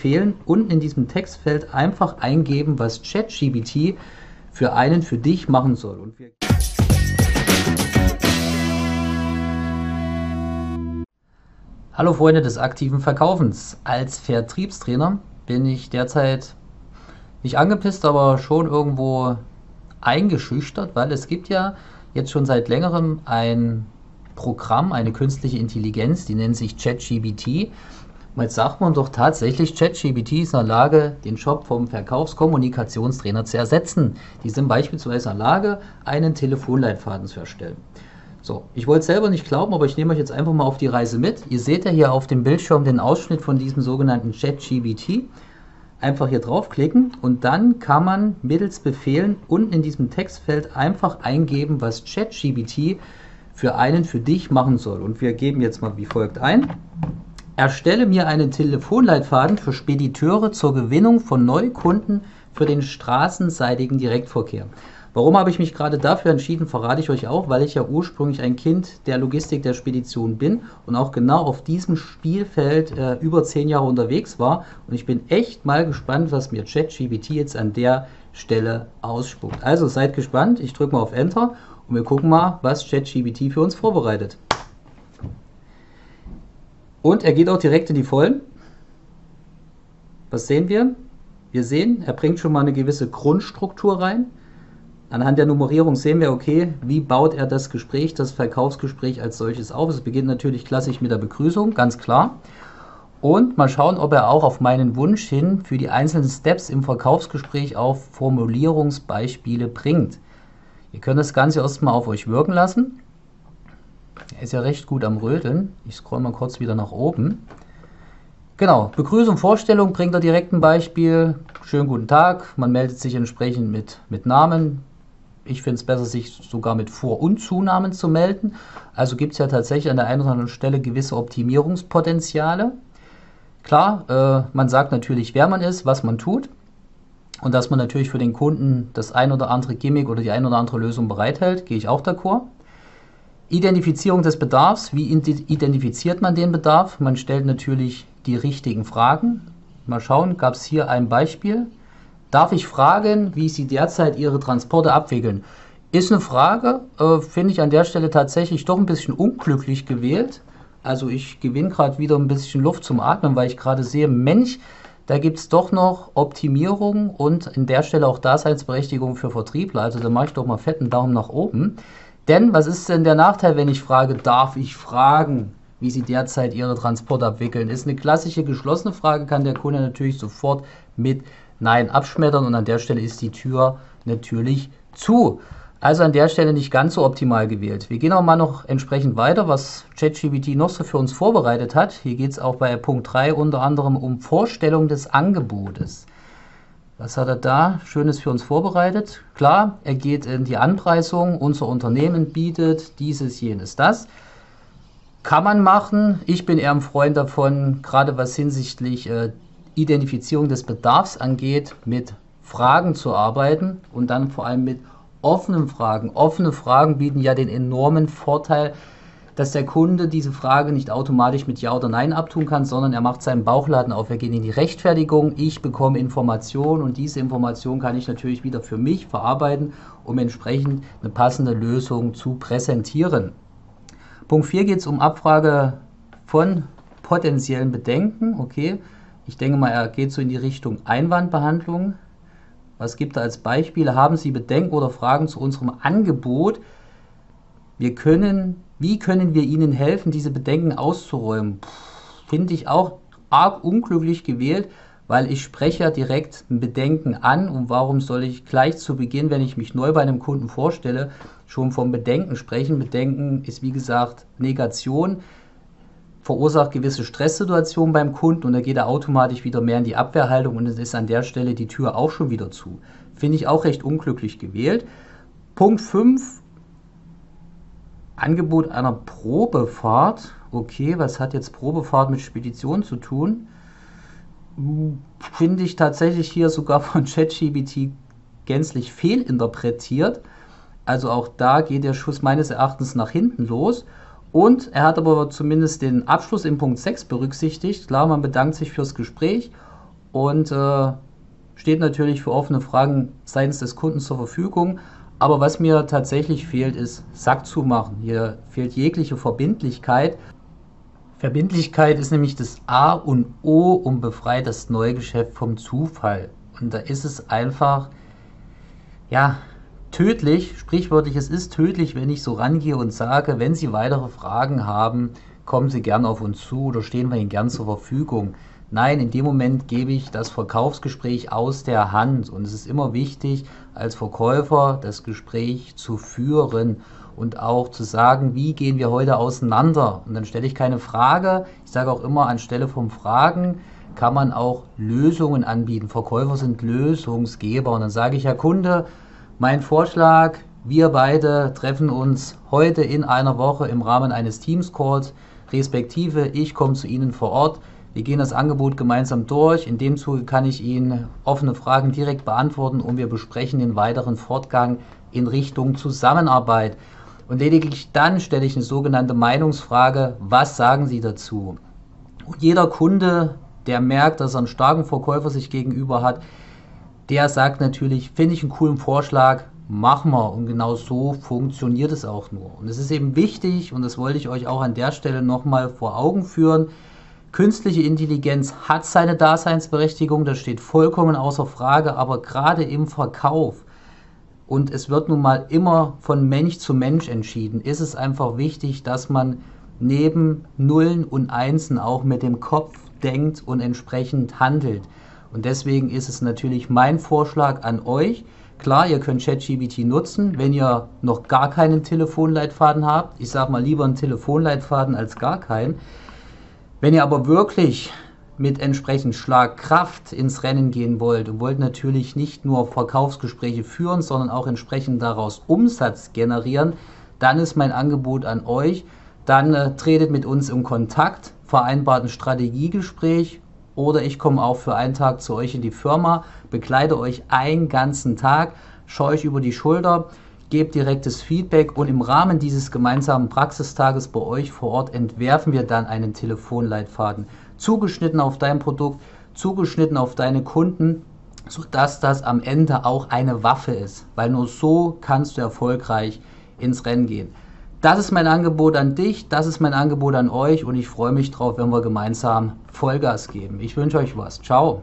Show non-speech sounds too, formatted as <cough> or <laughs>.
fehlen, unten in diesem Textfeld einfach eingeben, was ChatGPT für einen für dich machen soll. Hallo Freunde des aktiven Verkaufens. Als Vertriebstrainer bin ich derzeit nicht angepisst, aber schon irgendwo eingeschüchtert, weil es gibt ja jetzt schon seit längerem ein Programm, eine künstliche Intelligenz, die nennt sich ChatGPT. Jetzt sagt man doch tatsächlich, ChatGPT ist in der Lage, den Job vom Verkaufskommunikationstrainer zu ersetzen. Die sind beispielsweise in der Lage, einen Telefonleitfaden zu erstellen. So, ich wollte es selber nicht glauben, aber ich nehme euch jetzt einfach mal auf die Reise mit. Ihr seht ja hier auf dem Bildschirm den Ausschnitt von diesem sogenannten ChatGPT. Einfach hier draufklicken und dann kann man mittels Befehlen unten in diesem Textfeld einfach eingeben, was ChatGPT für einen für dich machen soll. Und wir geben jetzt mal wie folgt ein. Erstelle mir einen Telefonleitfaden für Spediteure zur Gewinnung von Neukunden für den straßenseitigen Direktverkehr. Warum habe ich mich gerade dafür entschieden, verrate ich euch auch, weil ich ja ursprünglich ein Kind der Logistik der Spedition bin und auch genau auf diesem Spielfeld äh, über zehn Jahre unterwegs war. Und ich bin echt mal gespannt, was mir ChatGPT jetzt an der Stelle ausspuckt. Also seid gespannt, ich drücke mal auf Enter und wir gucken mal, was ChatGPT für uns vorbereitet. Und er geht auch direkt in die Vollen. Was sehen wir? Wir sehen, er bringt schon mal eine gewisse Grundstruktur rein. Anhand der Nummerierung sehen wir, okay, wie baut er das Gespräch, das Verkaufsgespräch als solches auf. Es beginnt natürlich klassisch mit der Begrüßung, ganz klar. Und mal schauen, ob er auch auf meinen Wunsch hin für die einzelnen Steps im Verkaufsgespräch auf Formulierungsbeispiele bringt. Ihr könnt das Ganze erstmal auf euch wirken lassen. Er ist ja recht gut am Röteln. Ich scroll mal kurz wieder nach oben. Genau, Begrüßung, Vorstellung bringt er direkt ein Beispiel. Schönen guten Tag. Man meldet sich entsprechend mit, mit Namen. Ich finde es besser, sich sogar mit Vor- und Zunamen zu melden. Also gibt es ja tatsächlich an der einen oder anderen Stelle gewisse Optimierungspotenziale. Klar, äh, man sagt natürlich, wer man ist, was man tut und dass man natürlich für den Kunden das ein oder andere Gimmick oder die ein oder andere Lösung bereithält, gehe ich auch d'accord. Identifizierung des Bedarfs. Wie identifiziert man den Bedarf? Man stellt natürlich die richtigen Fragen. Mal schauen, gab es hier ein Beispiel. Darf ich fragen, wie Sie derzeit Ihre Transporte abwickeln? Ist eine Frage, äh, finde ich an der Stelle tatsächlich doch ein bisschen unglücklich gewählt. Also ich gewinne gerade wieder ein bisschen Luft zum Atmen, weil ich gerade sehe, Mensch, da gibt es doch noch Optimierung und in der Stelle auch Daseinsberechtigung für Vertriebler. Also da mache ich doch mal fetten Daumen nach oben. Denn was ist denn der Nachteil, wenn ich frage, darf ich fragen, wie Sie derzeit Ihre Transporte abwickeln? Ist eine klassische geschlossene Frage, kann der Kunde natürlich sofort mit Nein abschmettern und an der Stelle ist die Tür natürlich zu. Also an der Stelle nicht ganz so optimal gewählt. Wir gehen auch mal noch entsprechend weiter, was ChatGPT noch so für uns vorbereitet hat. Hier geht es auch bei Punkt 3 unter anderem um Vorstellung des Angebotes. Was hat er da Schönes für uns vorbereitet? Klar, er geht in die Anpreisung. Unser Unternehmen bietet dieses, jenes, das. Kann man machen. Ich bin eher ein Freund davon, gerade was hinsichtlich äh, Identifizierung des Bedarfs angeht, mit Fragen zu arbeiten und dann vor allem mit offenen Fragen. Offene Fragen bieten ja den enormen Vorteil, dass der Kunde diese Frage nicht automatisch mit Ja oder Nein abtun kann, sondern er macht seinen Bauchladen auf. Er geht in die Rechtfertigung, ich bekomme Informationen und diese Information kann ich natürlich wieder für mich verarbeiten, um entsprechend eine passende Lösung zu präsentieren. Punkt 4 geht es um Abfrage von potenziellen Bedenken. Okay, ich denke mal, er geht so in die Richtung Einwandbehandlung. Was gibt er als Beispiele? Haben Sie Bedenken oder Fragen zu unserem Angebot? Wir können wie können wir ihnen helfen, diese Bedenken auszuräumen? Finde ich auch arg unglücklich gewählt, weil ich spreche ja direkt ein Bedenken an und warum soll ich gleich zu Beginn, wenn ich mich neu bei einem Kunden vorstelle, schon vom Bedenken sprechen? Bedenken ist wie gesagt Negation, verursacht gewisse Stresssituationen beim Kunden und da geht er automatisch wieder mehr in die Abwehrhaltung und es ist an der Stelle die Tür auch schon wieder zu. Finde ich auch recht unglücklich gewählt. Punkt 5, Angebot einer Probefahrt. Okay, was hat jetzt Probefahrt mit Spedition zu tun? Finde ich tatsächlich hier sogar von <laughs> ChatGBT gänzlich fehlinterpretiert. Also auch da geht der Schuss meines Erachtens nach hinten los. Und er hat aber zumindest den Abschluss im Punkt 6 berücksichtigt. Klar, man bedankt sich fürs Gespräch und äh, steht natürlich für offene Fragen seitens des Kunden zur Verfügung. Aber was mir tatsächlich fehlt, ist Sack zu machen. Hier fehlt jegliche Verbindlichkeit. Verbindlichkeit ist nämlich das A und O und befreit das Neugeschäft vom Zufall. Und da ist es einfach, ja, tödlich, sprichwörtlich, es ist tödlich, wenn ich so rangehe und sage, wenn Sie weitere Fragen haben, kommen Sie gern auf uns zu oder stehen wir Ihnen gern zur Verfügung. Nein, in dem Moment gebe ich das Verkaufsgespräch aus der Hand und es ist immer wichtig, als Verkäufer das Gespräch zu führen und auch zu sagen, wie gehen wir heute auseinander. Und dann stelle ich keine Frage. Ich sage auch immer, anstelle von Fragen kann man auch Lösungen anbieten. Verkäufer sind Lösungsgeber. Und dann sage ich, Herr Kunde, mein Vorschlag, wir beide treffen uns heute in einer Woche im Rahmen eines Teams-Calls, respektive ich komme zu Ihnen vor Ort wir gehen das Angebot gemeinsam durch. In dem Zuge kann ich Ihnen offene Fragen direkt beantworten und wir besprechen den weiteren Fortgang in Richtung Zusammenarbeit. Und lediglich dann stelle ich eine sogenannte Meinungsfrage, was sagen Sie dazu? Und jeder Kunde, der merkt, dass er einen starken Verkäufer sich gegenüber hat, der sagt natürlich, finde ich einen coolen Vorschlag, machen wir. Und genau so funktioniert es auch nur. Und es ist eben wichtig, und das wollte ich euch auch an der Stelle nochmal vor Augen führen, Künstliche Intelligenz hat seine Daseinsberechtigung, das steht vollkommen außer Frage, aber gerade im Verkauf und es wird nun mal immer von Mensch zu Mensch entschieden, ist es einfach wichtig, dass man neben Nullen und Einsen auch mit dem Kopf denkt und entsprechend handelt. Und deswegen ist es natürlich mein Vorschlag an euch. Klar, ihr könnt ChatGPT nutzen, wenn ihr noch gar keinen Telefonleitfaden habt. Ich sage mal lieber einen Telefonleitfaden als gar keinen. Wenn ihr aber wirklich mit entsprechend Schlagkraft ins Rennen gehen wollt und wollt natürlich nicht nur Verkaufsgespräche führen, sondern auch entsprechend daraus Umsatz generieren, dann ist mein Angebot an euch, dann äh, tretet mit uns in Kontakt, vereinbart ein Strategiegespräch oder ich komme auch für einen Tag zu euch in die Firma, begleite euch einen ganzen Tag, schaue euch über die Schulter gebt direktes Feedback und im Rahmen dieses gemeinsamen Praxistages bei euch vor Ort entwerfen wir dann einen Telefonleitfaden, zugeschnitten auf dein Produkt, zugeschnitten auf deine Kunden, sodass das am Ende auch eine Waffe ist, weil nur so kannst du erfolgreich ins Rennen gehen. Das ist mein Angebot an dich, das ist mein Angebot an euch und ich freue mich drauf, wenn wir gemeinsam Vollgas geben. Ich wünsche euch was. Ciao.